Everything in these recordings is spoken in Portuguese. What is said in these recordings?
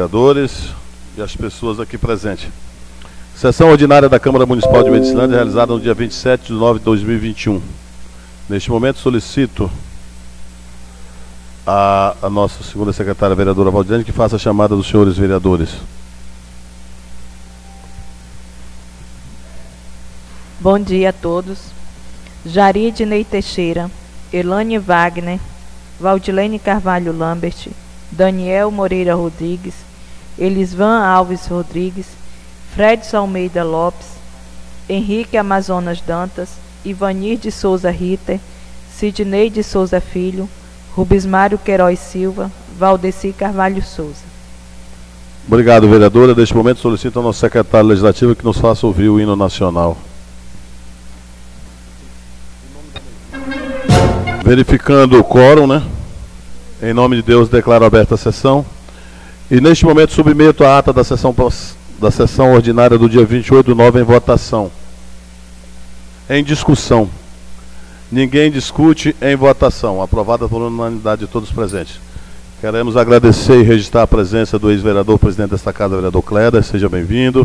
vereadores e as pessoas aqui presentes. Sessão ordinária da Câmara Municipal de Medicilândia, realizada no dia 27 de nove de 2021. Neste momento, solicito a, a nossa segunda secretária, vereadora Valdirene, que faça a chamada dos senhores vereadores. Bom dia a todos. Jari Ednei Teixeira, Elane Wagner, Valdilene Carvalho Lambert, Daniel Moreira Rodrigues, Elisvan Alves Rodrigues, Fredson Almeida Lopes, Henrique Amazonas Dantas, Ivanir de Souza Ritter, Sidney de Souza Filho, Rubismário Queiroz Silva, Valdeci Carvalho Souza. Obrigado, vereadora. Neste momento solicito ao nosso secretário legislativo que nos faça ouvir o hino nacional. Verificando o quórum, né? Em nome de Deus, declaro aberta a sessão. E neste momento submeto a ata da sessão, da sessão ordinária do dia 28 do 9 em votação. Em discussão. Ninguém discute em votação. Aprovada por unanimidade de todos presentes. Queremos agradecer e registrar a presença do ex-vereador, presidente desta casa, vereador Cleda, seja bem-vindo.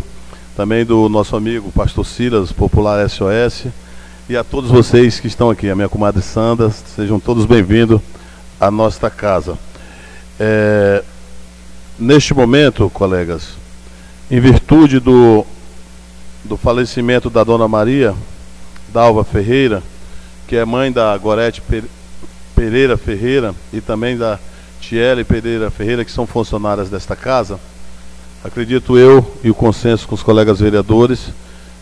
Também do nosso amigo pastor Silas, popular SOS e a todos vocês que estão aqui, a minha comadre Sandra, sejam todos bem-vindos à nossa casa. É, neste momento, colegas, em virtude do, do falecimento da dona Maria Dalva Ferreira, que é mãe da Gorete Pereira Ferreira e também da Tiele Pereira Ferreira, que são funcionárias desta casa, acredito eu e o consenso com os colegas vereadores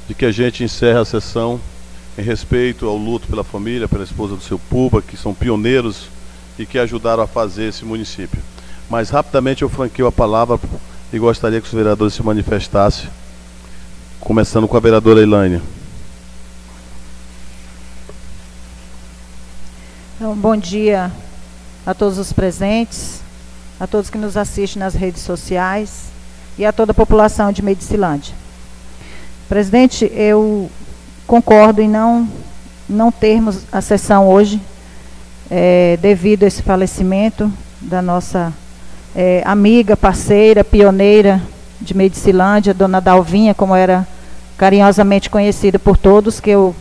de que a gente encerra a sessão em respeito ao luto pela família, pela esposa do seu Puba, que são pioneiros e que ajudaram a fazer esse município. Mas rapidamente eu franqueio a palavra e gostaria que os vereadores se manifestassem, começando com a vereadora Elaine. Então, bom dia a todos os presentes, a todos que nos assistem nas redes sociais e a toda a população de Medicilândia. Presidente, eu concordo em não, não termos a sessão hoje, é, devido a esse falecimento da nossa é, amiga, parceira, pioneira de Medicilândia, dona Dalvinha, como era carinhosamente conhecida por todos, que eu,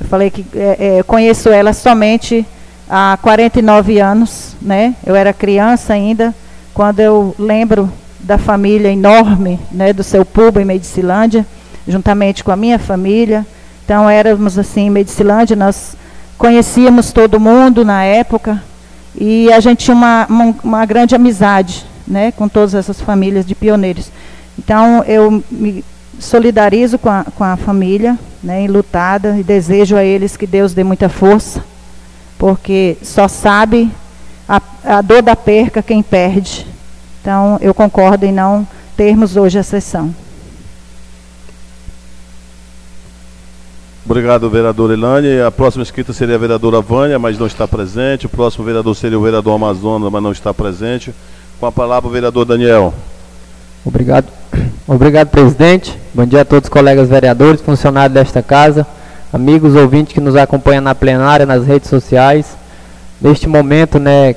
eu falei que é, é conheço ela somente há 49 anos, né? Eu era criança ainda, quando eu lembro da família enorme, né, do seu Puba em Medicilândia, juntamente com a minha família, então éramos assim, em Medicilândia, nós conhecíamos todo mundo na época e a gente tinha uma, uma, uma grande amizade né, com todas essas famílias de pioneiros. Então eu me solidarizo com a, com a família, né, e desejo a eles que Deus dê muita força, porque só sabe a, a dor da perca quem perde. Então eu concordo em não termos hoje a sessão. Obrigado, vereador Elane. A próxima escrita seria a vereadora Vânia, mas não está presente. O próximo vereador seria o vereador Amazonas, mas não está presente. Com a palavra, o vereador Daniel. Obrigado. Obrigado, presidente. Bom dia a todos os colegas vereadores, funcionários desta casa, amigos ouvintes que nos acompanham na plenária, nas redes sociais. Neste momento, né,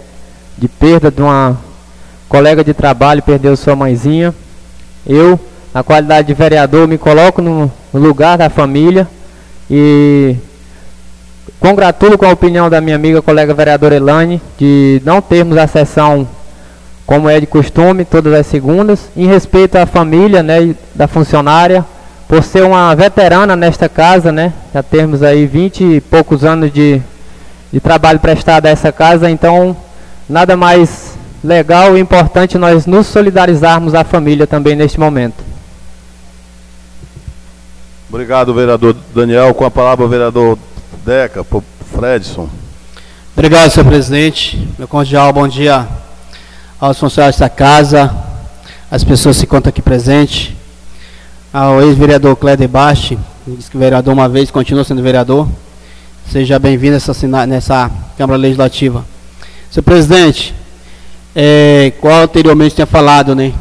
de perda de uma colega de trabalho, perdeu sua mãezinha. Eu, na qualidade de vereador, me coloco no lugar da família e congratulo com a opinião da minha amiga colega vereadora Elane de não termos a sessão como é de costume, todas as segundas, em respeito à família, né, da funcionária, por ser uma veterana nesta casa, né, já temos aí 20 e poucos anos de, de trabalho prestado a essa casa, então nada mais legal e importante nós nos solidarizarmos à família também neste momento. Obrigado, vereador Daniel. Com a palavra, o vereador Deca, Fredson. Obrigado, senhor presidente. Meu cordial bom dia aos funcionários da casa, às pessoas que contam aqui presentes, ao ex-vereador Cléder Basti, disse que vereador uma vez, continua sendo vereador. Seja bem-vindo nessa, nessa Câmara Legislativa. Senhor presidente, é, qual anteriormente tinha falado, né?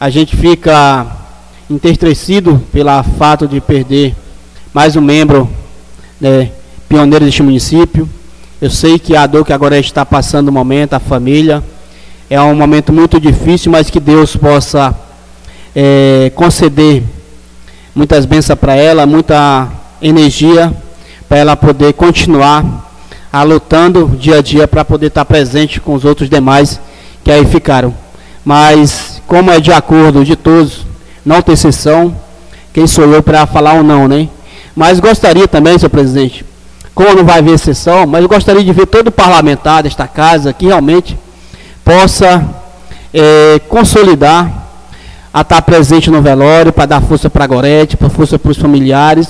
A gente fica entristecido pelo fato de perder mais um membro né, pioneiro deste município. Eu sei que a dor que agora está passando no momento, a família, é um momento muito difícil, mas que Deus possa é, conceder muitas bênçãos para ela, muita energia para ela poder continuar a lutando dia a dia para poder estar presente com os outros demais que aí ficaram. Mas como é de acordo de todos, não tem sessão, quem sou eu para falar ou não, né? Mas gostaria também, senhor presidente, como não vai haver sessão, mas eu gostaria de ver todo parlamentar desta casa que realmente possa é, consolidar a estar presente no velório, para dar força para a Gorete, para força para os familiares.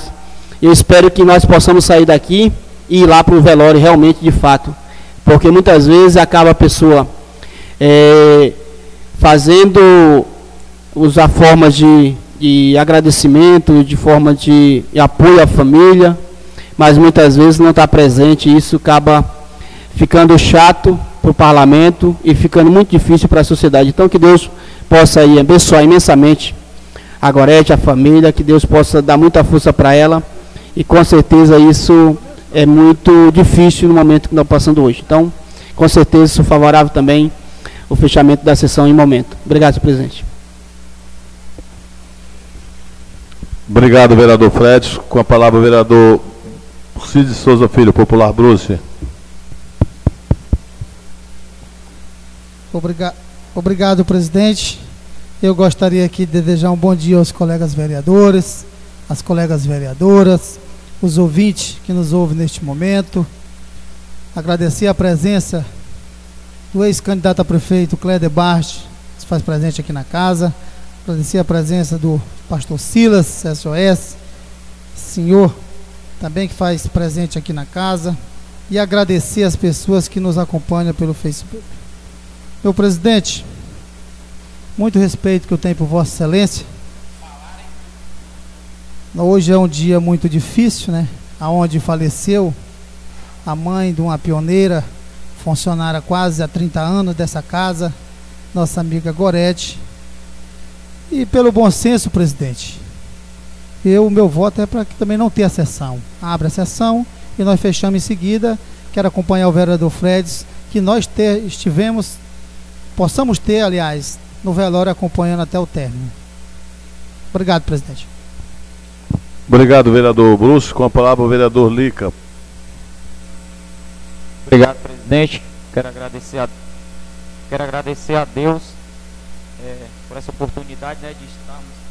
Eu espero que nós possamos sair daqui e ir lá para o velório realmente de fato. Porque muitas vezes acaba a pessoa é, fazendo usar formas de, de agradecimento, de forma de, apoio à família, mas muitas vezes não está presente e isso acaba ficando chato para o parlamento e ficando muito difícil para a sociedade. Então que Deus possa aí abençoar imensamente a Gorete, a família, que Deus possa dar muita força para ela e com certeza isso é muito difícil no momento que nós passando hoje. Então, com certeza sou favorável também o fechamento da sessão em momento. Obrigado, presidente. Obrigado, vereador Fred. Com a palavra, vereador Cid Souza Filho, Popular Bruce. Obrigado, obrigado, presidente. Eu gostaria aqui de desejar um bom dia aos colegas vereadores, às colegas vereadoras, os ouvintes que nos ouvem neste momento. Agradecer a presença do ex-candidato a prefeito Cléder Bart, que se faz presente aqui na casa. Agradecer a presença do pastor Silas, SOS, senhor também que faz presente aqui na casa. E agradecer as pessoas que nos acompanham pelo Facebook. Meu presidente, muito respeito que eu tenho por Vossa Excelência. Hoje é um dia muito difícil, né? Aonde faleceu a mãe de uma pioneira, funcionária quase há 30 anos dessa casa, nossa amiga Gorete. E pelo bom senso, presidente, eu, meu voto é para que também não tenha sessão. Abre a sessão e nós fechamos em seguida. Quero acompanhar o vereador Fredes, que nós ter, estivemos, possamos ter, aliás, no velório acompanhando até o término. Obrigado, presidente. Obrigado, vereador Bruce. Com a palavra, o vereador Lica. Obrigado, presidente. Quero agradecer a, quero agradecer a Deus por essa oportunidade né, de estarmos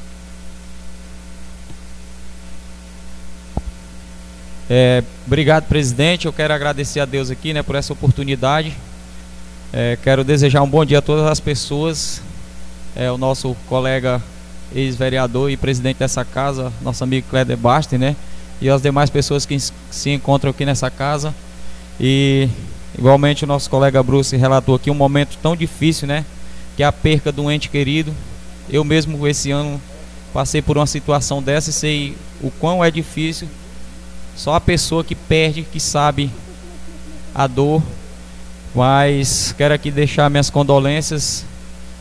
É, obrigado, presidente. Eu quero agradecer a Deus aqui né, por essa oportunidade. É, quero desejar um bom dia a todas as pessoas. É, o nosso colega ex-vereador e presidente dessa casa, nosso amigo Cléder Basten, né? E as demais pessoas que se encontram aqui nessa casa. E igualmente o nosso colega Bruce relatou aqui um momento tão difícil, né? Que é a perca um ente querido. Eu mesmo esse ano passei por uma situação dessa e sei o quão é difícil só a pessoa que perde que sabe a dor. Mas quero aqui deixar minhas condolências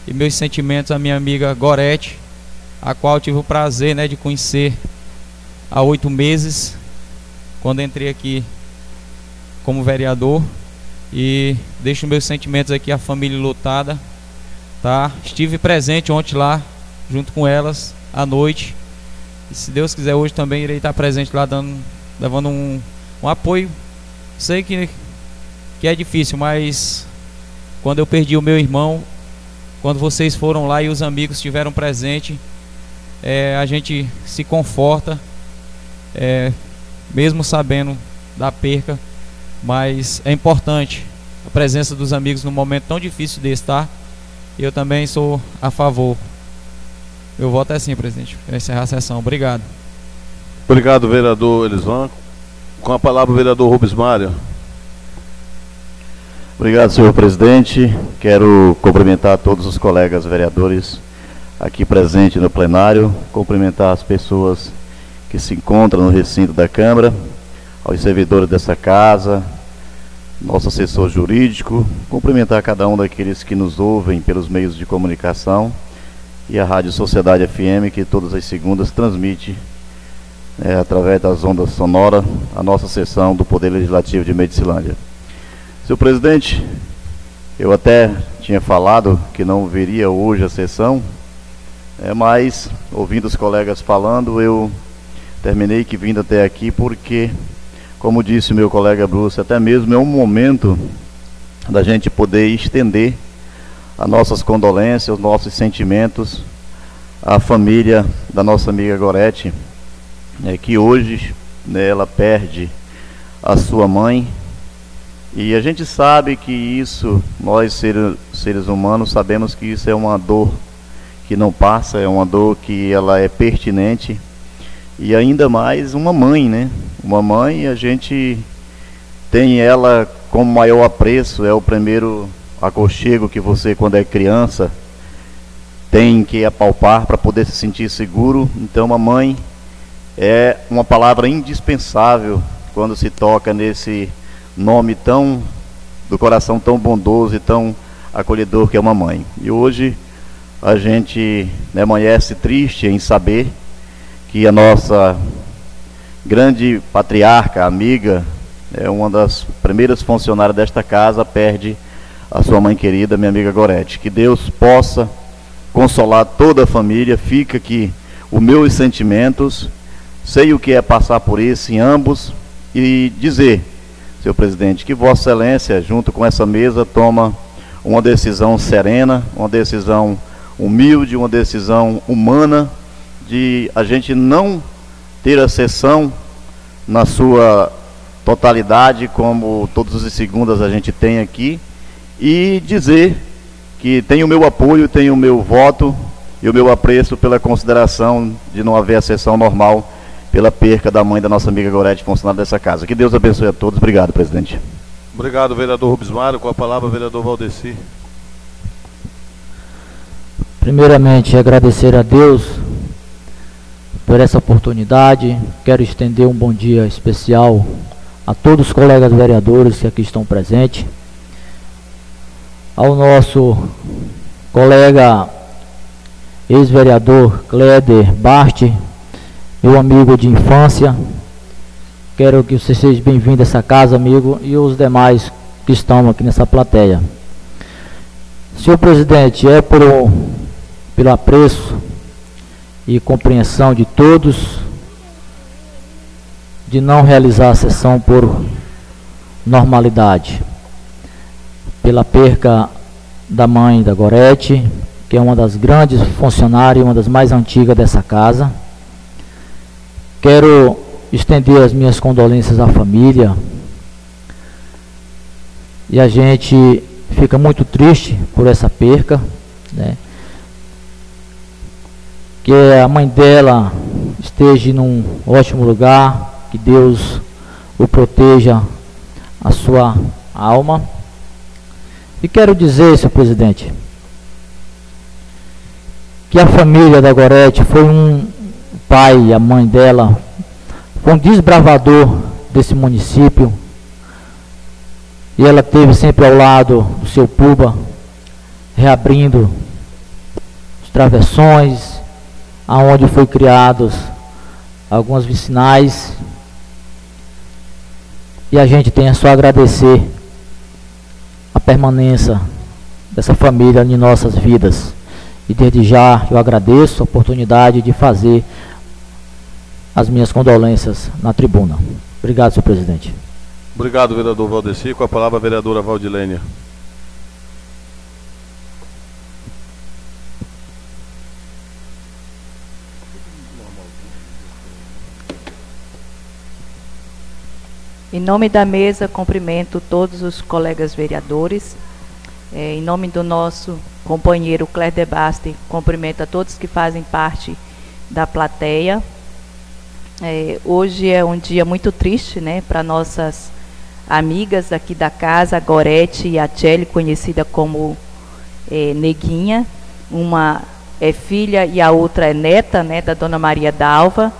e meus sentimentos à minha amiga Gorete, a qual tive o prazer né, de conhecer há oito meses, quando entrei aqui como vereador. E deixo meus sentimentos aqui à família lutada. Tá? Estive presente ontem lá, junto com elas, à noite. E se Deus quiser, hoje também irei estar presente lá dando levando um, um apoio. Sei que, que é difícil, mas quando eu perdi o meu irmão, quando vocês foram lá e os amigos estiveram presentes, é, a gente se conforta, é, mesmo sabendo da perca, mas é importante a presença dos amigos num momento tão difícil desse, tá? Eu também sou a favor. Meu voto é sim, presidente. Quero encerrar a sessão. Obrigado. Obrigado, vereador Elisvan. Com a palavra, o vereador Rubens Mário. Obrigado, senhor presidente. Quero cumprimentar todos os colegas vereadores aqui presentes no plenário, cumprimentar as pessoas que se encontram no recinto da Câmara, aos servidores dessa casa, nosso assessor jurídico, cumprimentar cada um daqueles que nos ouvem pelos meios de comunicação e a Rádio Sociedade FM, que todas as segundas transmite é, através das ondas sonoras, a nossa sessão do Poder Legislativo de Medicilândia. Senhor presidente, Eu até tinha falado que não viria hoje a sessão, é, mas ouvindo os colegas falando, eu terminei que vindo até aqui porque, como disse meu colega Bruce, até mesmo é um momento da gente poder estender as nossas condolências, os nossos sentimentos à família da nossa amiga Gorete, é, que hoje né, ela perde a sua mãe. E a gente sabe que isso, nós seres, seres humanos, sabemos que isso é uma dor que não passa, é uma dor que ela é pertinente. E ainda mais uma mãe, né? Uma mãe, a gente tem ela como maior apreço, é o primeiro aconchego que você, quando é criança, tem que apalpar para poder se sentir seguro. Então, uma mãe é uma palavra indispensável quando se toca nesse nome tão do coração tão bondoso e tão acolhedor que é uma mãe. E hoje a gente né, amanhece triste em saber que a nossa grande patriarca, amiga, é uma das primeiras funcionárias desta casa, perde a sua mãe querida, minha amiga Gorete. Que Deus possa consolar toda a família. Fica aqui os meus sentimentos. Sei o que é passar por isso em ambos e dizer, senhor presidente, que Vossa Excelência, junto com essa mesa, toma uma decisão serena, uma decisão humilde, uma decisão humana de a gente não ter a sessão na sua totalidade, como todas as segundas a gente tem aqui, e dizer que tem o meu apoio, tem o meu voto e o meu apreço pela consideração de não haver a sessão normal pela perca da mãe da nossa amiga Gorete, funcionária dessa casa. Que Deus abençoe a todos. Obrigado, presidente. Obrigado, vereador Rubens Mário. Com a palavra, vereador Valdeci. Primeiramente, agradecer a Deus por essa oportunidade. Quero estender um bom dia especial a todos os colegas vereadores que aqui estão presentes ao nosso colega ex-vereador Kleder Basti, meu amigo de infância. Quero que você seja bem-vindo a essa casa, amigo, e os demais que estão aqui nessa plateia. Senhor presidente, é por, pelo apreço e compreensão de todos de não realizar a sessão por normalidade pela perca da mãe da Gorete, que é uma das grandes funcionárias, uma das mais antigas dessa casa. Quero estender as minhas condolências à família. E a gente fica muito triste por essa perca, né? Que a mãe dela esteja num ótimo lugar, que Deus o proteja a sua alma. E quero dizer, senhor presidente, que a família da Gorete foi um pai e a mãe dela, foi um desbravador desse município. E ela teve sempre ao lado do seu Puba, reabrindo os travessões, aonde foi criados algumas vicinais. E a gente tem a só agradecer a permanência dessa família em nossas vidas. E desde já eu agradeço a oportunidade de fazer as minhas condolências na tribuna. Obrigado, senhor presidente. Obrigado, vereador Valdeci. Com a palavra, a vereadora Valdilênia. Em nome da mesa, cumprimento todos os colegas vereadores. É, em nome do nosso companheiro Cléber de Baste, cumprimento a todos que fazem parte da plateia. É, hoje é um dia muito triste né, para nossas amigas aqui da casa, a Gorete e a Tchelle, conhecida como é, Neguinha. Uma é filha e a outra é neta né, da Dona Maria Dalva.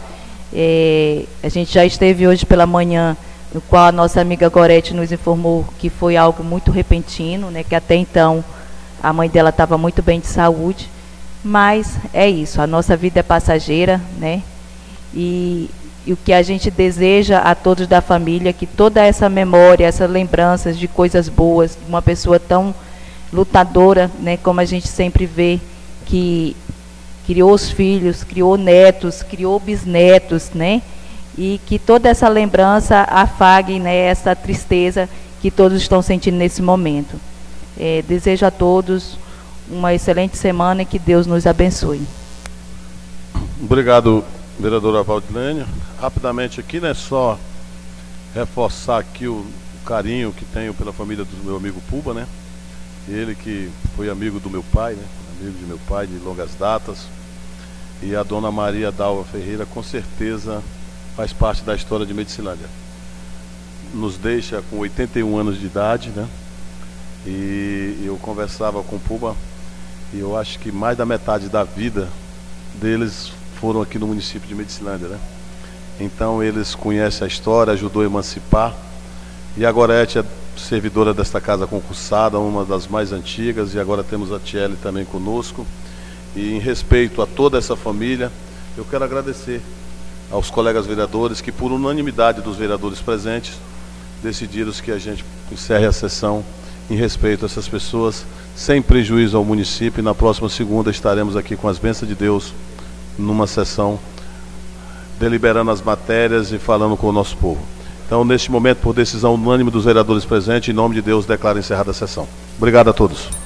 É, a gente já esteve hoje pela manhã no qual a nossa amiga Gorete nos informou que foi algo muito repentino, né, que até então a mãe dela estava muito bem de saúde, mas é isso, a nossa vida é passageira, né? E, e o que a gente deseja a todos da família, que toda essa memória, essas lembranças de coisas boas, de uma pessoa tão lutadora, né, como a gente sempre vê, que criou os filhos, criou netos, criou bisnetos, né? E que toda essa lembrança afague né, essa tristeza que todos estão sentindo nesse momento. É, desejo a todos uma excelente semana e que Deus nos abençoe. Obrigado, vereadora Valdilene. Rapidamente aqui, né, só reforçar aqui o, o carinho que tenho pela família do meu amigo Puba, né? Ele que foi amigo do meu pai, né? Amigo de meu pai de longas datas. E a dona Maria Dalva Ferreira com certeza faz parte da história de Medicilândia. Nos deixa com 81 anos de idade, né? E eu conversava com o Puba e eu acho que mais da metade da vida deles foram aqui no município de Medicilândia, né? Então eles conhecem a história, ajudou a emancipar. E a Gorete é servidora desta casa concursada, uma das mais antigas, e agora temos a Tiele também conosco. E em respeito a toda essa família, eu quero agradecer aos colegas vereadores que, por unanimidade dos vereadores presentes, decidiram que a gente encerre a sessão em respeito a essas pessoas, sem prejuízo ao município. E na próxima segunda estaremos aqui com as bênçãos de Deus numa sessão deliberando as matérias e falando com o nosso povo. Então, neste momento, por decisão unânime dos vereadores presentes, em nome de Deus, declaro encerrada a sessão. Obrigado a todos.